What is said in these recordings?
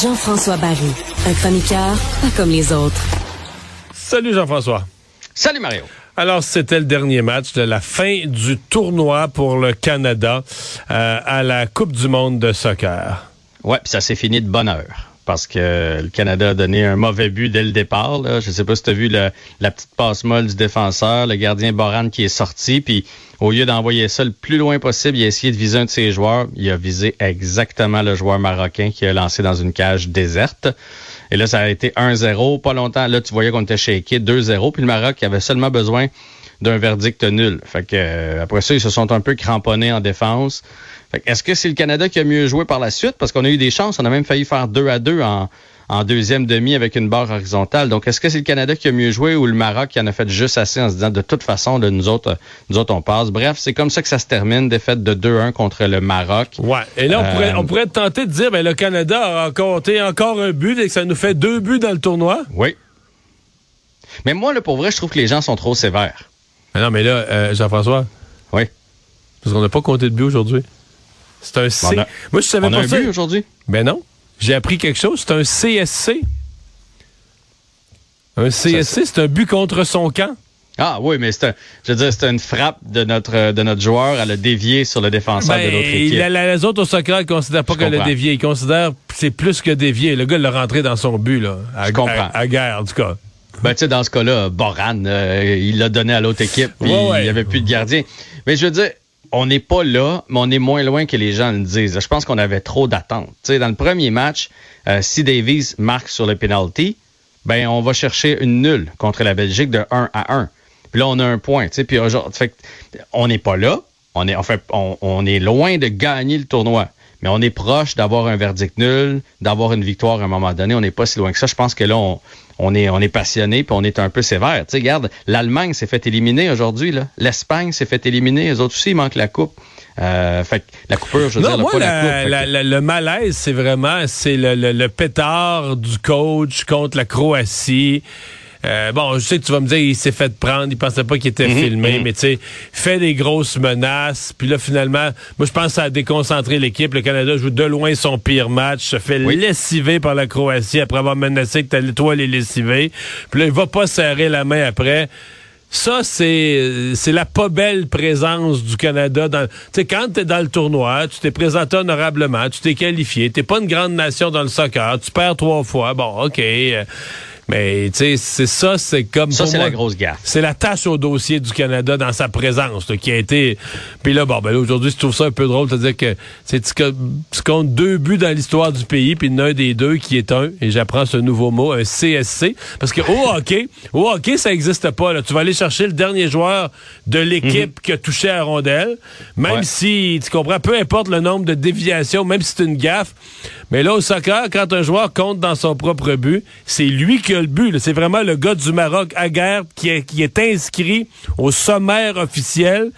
Jean-François Barry, un chroniqueur pas comme les autres. Salut Jean-François. Salut Mario. Alors, c'était le dernier match de la fin du tournoi pour le Canada euh, à la Coupe du monde de soccer. Ouais, puis ça s'est fini de bonne heure. Parce que le Canada a donné un mauvais but dès le départ. Je sais pas si tu as vu la petite passe molle du défenseur, le gardien Boran qui est sorti, puis au lieu d'envoyer ça le plus loin possible, il a essayé de viser un de ses joueurs. Il a visé exactement le joueur marocain qui a lancé dans une cage déserte. Et là, ça a été 1-0. Pas longtemps, là, tu voyais qu'on était shaké 2-0. Puis le Maroc avait seulement besoin d'un verdict nul. Fait que euh, après ça, ils se sont un peu cramponnés en défense. Fait que Est-ce que c'est le Canada qui a mieux joué par la suite? Parce qu'on a eu des chances. On a même failli faire 2 à 2 en, en deuxième demi avec une barre horizontale. Donc, est-ce que c'est le Canada qui a mieux joué ou le Maroc qui en a fait juste assez en se disant de toute façon, de nous autres, nous autres, on passe? Bref, c'est comme ça que ça se termine, défaite de 2-1 contre le Maroc. Ouais. Et là, on, Euh, pourrait, on pourrait tenter de dire, ben, le Canada a compté encore un but et que ça nous fait deux buts dans le tournoi. Oui. Mais moi, là, pour vrai, je trouve que les gens sont trop sévères. Mais non, mais là, euh, Jean-François, Oui. parce qu'on n'a pas compté de but aujourd'hui. C'est un C. A- Moi, je savais On a pas un ça. but aujourd'hui? Ben non. J'ai appris quelque chose. C'est un CSC. Un CSC, c'est un but contre son camp. Ah oui, mais c'est un, je veux dire, c'est une frappe de notre, de notre joueur. Elle a dévié sur le défenseur de l'autre Ben, équipe. la- la- les autres au soccer ne considèrent pas qu'elle a dévié. Ils considèrent que c'est plus que dévié. Le gars l'a rentré dans son but, là. À, Je comprends. À, à guerre, en tout cas. Ben, tu sais, dans ce cas-là, Boran, euh, il l'a donné à l'autre équipe, puis Ouais, ouais. il n'y avait plus de gardien. Mais je veux dire, on n'est pas là, mais on est moins loin que les gens le disent. Je pense qu'on avait trop d'attentes. Tu sais, dans le premier match, euh, si Davies marque sur le penalty, ben, on va chercher une nulle contre la Belgique de 1 à 1. Puis là, on a un point, tu sais, puis on n'est pas là. On est, en fait, on, on est loin de gagner le tournoi. Mais on est proche d'avoir un verdict nul, d'avoir une victoire à un moment donné. On n'est pas si loin que ça. Je pense que là, on, on est, on est passionné puis on est un peu sévère. Tu sais, regarde, l'Allemagne s'est fait éliminer aujourd'hui. là. L'Espagne s'est fait éliminer. Les autres aussi, il manque la coupe. Euh, fait que la coupure, je veux Non, dire, moi, pas la, la- la- le malaise, c'est vraiment c'est le, le- le pétard du coach contre la Croatie. Euh, bon, je sais que tu vas me dire, il s'est fait prendre, il pensait pas qu'il était Mhm, filmé, mais tu sais, fait des grosses menaces, puis là, finalement, moi, je pense que ça a déconcentré l'équipe. Le Canada joue de loin son pire match, se fait Oui. lessiver par la Croatie après avoir menacé que t'allais, toi, les lessiver. Puis là, il va pas serrer la main après. Ça, c'est c'est la pas belle présence du Canada. dans- Tu sais, quand tu es dans le tournoi, tu t'es présenté honorablement, tu t'es qualifié, t'es pas une grande nation dans le soccer, tu perds trois fois, bon, OK. euh, Mais tu sais, c'est ça, c'est comme Ça, c'est la grosse gaffe. C'est la tâche au dossier du Canada dans sa présence là, qui a été. Puis là, bon, ben là, aujourd'hui, je trouve ça un peu drôle de dire que c'est tu, co- tu comptes deux buts dans l'histoire du pays, puis un des deux qui est un, et j'apprends ce nouveau mot, un CSC, parce que au hockey, au hockey, ça n'existe pas. Là. Tu vas aller chercher le dernier joueur de l'équipe qui a touché à la rondelle, même Ouais. si tu comprends, peu importe le nombre de déviations, même si c'est une gaffe. Mais là, au soccer, quand un joueur compte dans son propre but, c'est lui qui a le but. là. C'est vraiment le gars du Maroc, Aguerre, qui est, qui est inscrit au sommaire officiel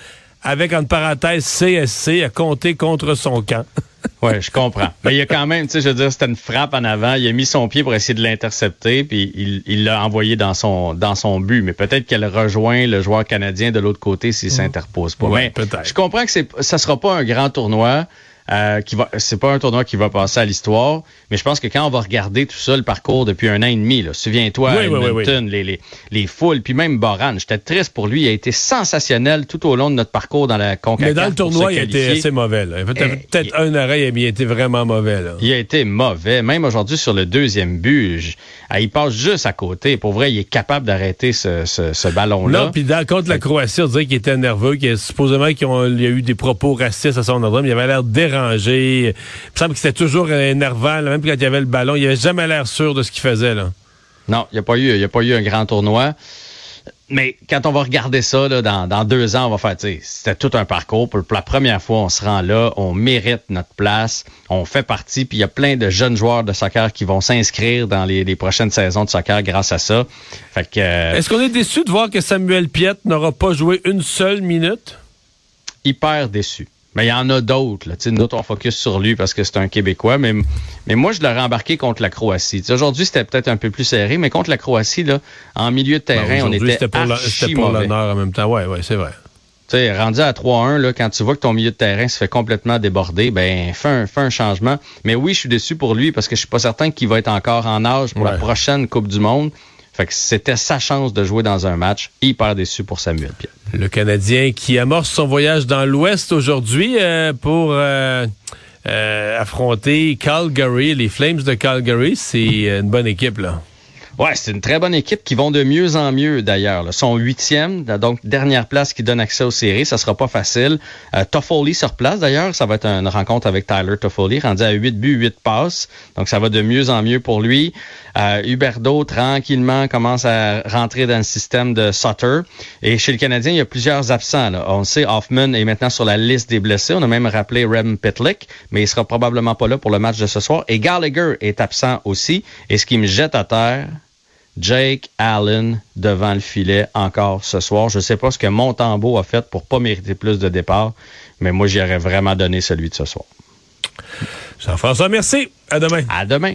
avec, entre parenthèses, CSC à compter contre son camp. Ouais, je comprends. Mais il y a quand même, tu sais, je veux dire, c'était une frappe en avant. Il a mis son pied pour essayer de l'intercepter, puis il l'a envoyé dans son dans son but. Mais peut-être qu'elle rejoint le joueur canadien de l'autre côté s'il s'interpose pas. Ouais, peut-être. Je comprends que ça sera pas un grand tournoi. Euh, qui va, c'est pas un tournoi qui va passer à l'histoire, mais je pense que quand on va regarder tout ça, le parcours depuis un an et demi, souviens-toi, Oui, oui, oui, Les, les, les foules, puis même Boran, j'étais triste pour lui, il a été sensationnel tout au long de notre parcours dans la CONCACAF. Mais dans le tournoi, il a été assez mauvais. Là. Il a peut-être il- un arrêt, mais il a été vraiment mauvais. Là. Il a été mauvais. Même aujourd'hui, sur le deuxième but, je- ah, il passe juste à côté. Pour vrai, il est capable d'arrêter ce, ce, ce ballon-là. Non, puis dans- contre la Croatie, on dirait qu'il était nerveux, qu'il supposément qu'il y a eu des propos racistes à son endroit, mais il avait l'air dérangé. Il me semble que c'était toujours énervant, là, même quand il y avait le ballon. Il avait jamais l'air sûr de ce qu'il faisait. Là. Non, il n'y a, pas eu- y a pas eu un grand tournoi. Mais quand on va regarder ça, là, dans, dans deux ans, on va faire, c'était tout un parcours. Pour, pour la première fois, on se rend là, on mérite notre place, on fait partie, puis il y a plein de jeunes joueurs de soccer qui vont s'inscrire dans les, les prochaines saisons de soccer grâce à ça. Fait que, euh, Est-ce qu'on est déçu de voir que Samuel Piette n'aura pas joué une seule minute? hyper déçu. Mais il y en a d'autres. là. Tu sais, Nous on focus sur lui parce que c'est un Québécois. Mais, mais moi, je l'aurais embarqué contre la Croatie. Aujourd'hui, c'était peut-être un peu plus serré, mais contre la Croatie, là, en milieu de terrain, Ben, on aujourd'hui, était c'était pour la- C'était pour l'honneur en même temps. Oui, oui, c'est vrai. Tu sais, rendu à 3-1, là, quand tu vois que ton milieu de terrain se fait complètement déborder, ben fais un, fais un changement. Mais oui, je suis déçu pour lui parce que je suis pas certain qu'il va être encore en âge pour la Ouais. prochaine Coupe du Monde. Fait que c'était sa chance de jouer dans un match. Hyper déçu pour Samuel Piet. Le Canadien qui amorce son voyage dans l'Ouest aujourd'hui euh, pour euh, euh, affronter Calgary, les Flames de Calgary. C'est une bonne équipe, là. Ouais, c'est une très bonne équipe qui vont de mieux en mieux d'ailleurs. sont huitièmes, donc dernière place qui donne accès aux séries. Ça sera pas facile. Euh, Toffoli sur place d'ailleurs. Ça va être une rencontre avec Tyler Toffoli, rendu à 8 buts, 8 passes. Donc ça va de mieux en mieux pour lui. Euh, Huberdeau, tranquillement, commence à rentrer dans le système de Sutter. Et chez le Canadien, il y a plusieurs absents. Là. On sait, Hoffman est maintenant sur la liste des blessés. On a même rappelé Rem Pitlick, mais il sera probablement pas là pour le match de ce soir. Et Gallagher est absent aussi. Et ce qui me jette à terre, Jake Allen devant le filet encore ce soir. Je ne sais pas ce que Montembeau a fait pour pas mériter plus de départ, mais moi, j'y aurais vraiment donné celui de ce soir. Jean-François, merci. À demain. À demain.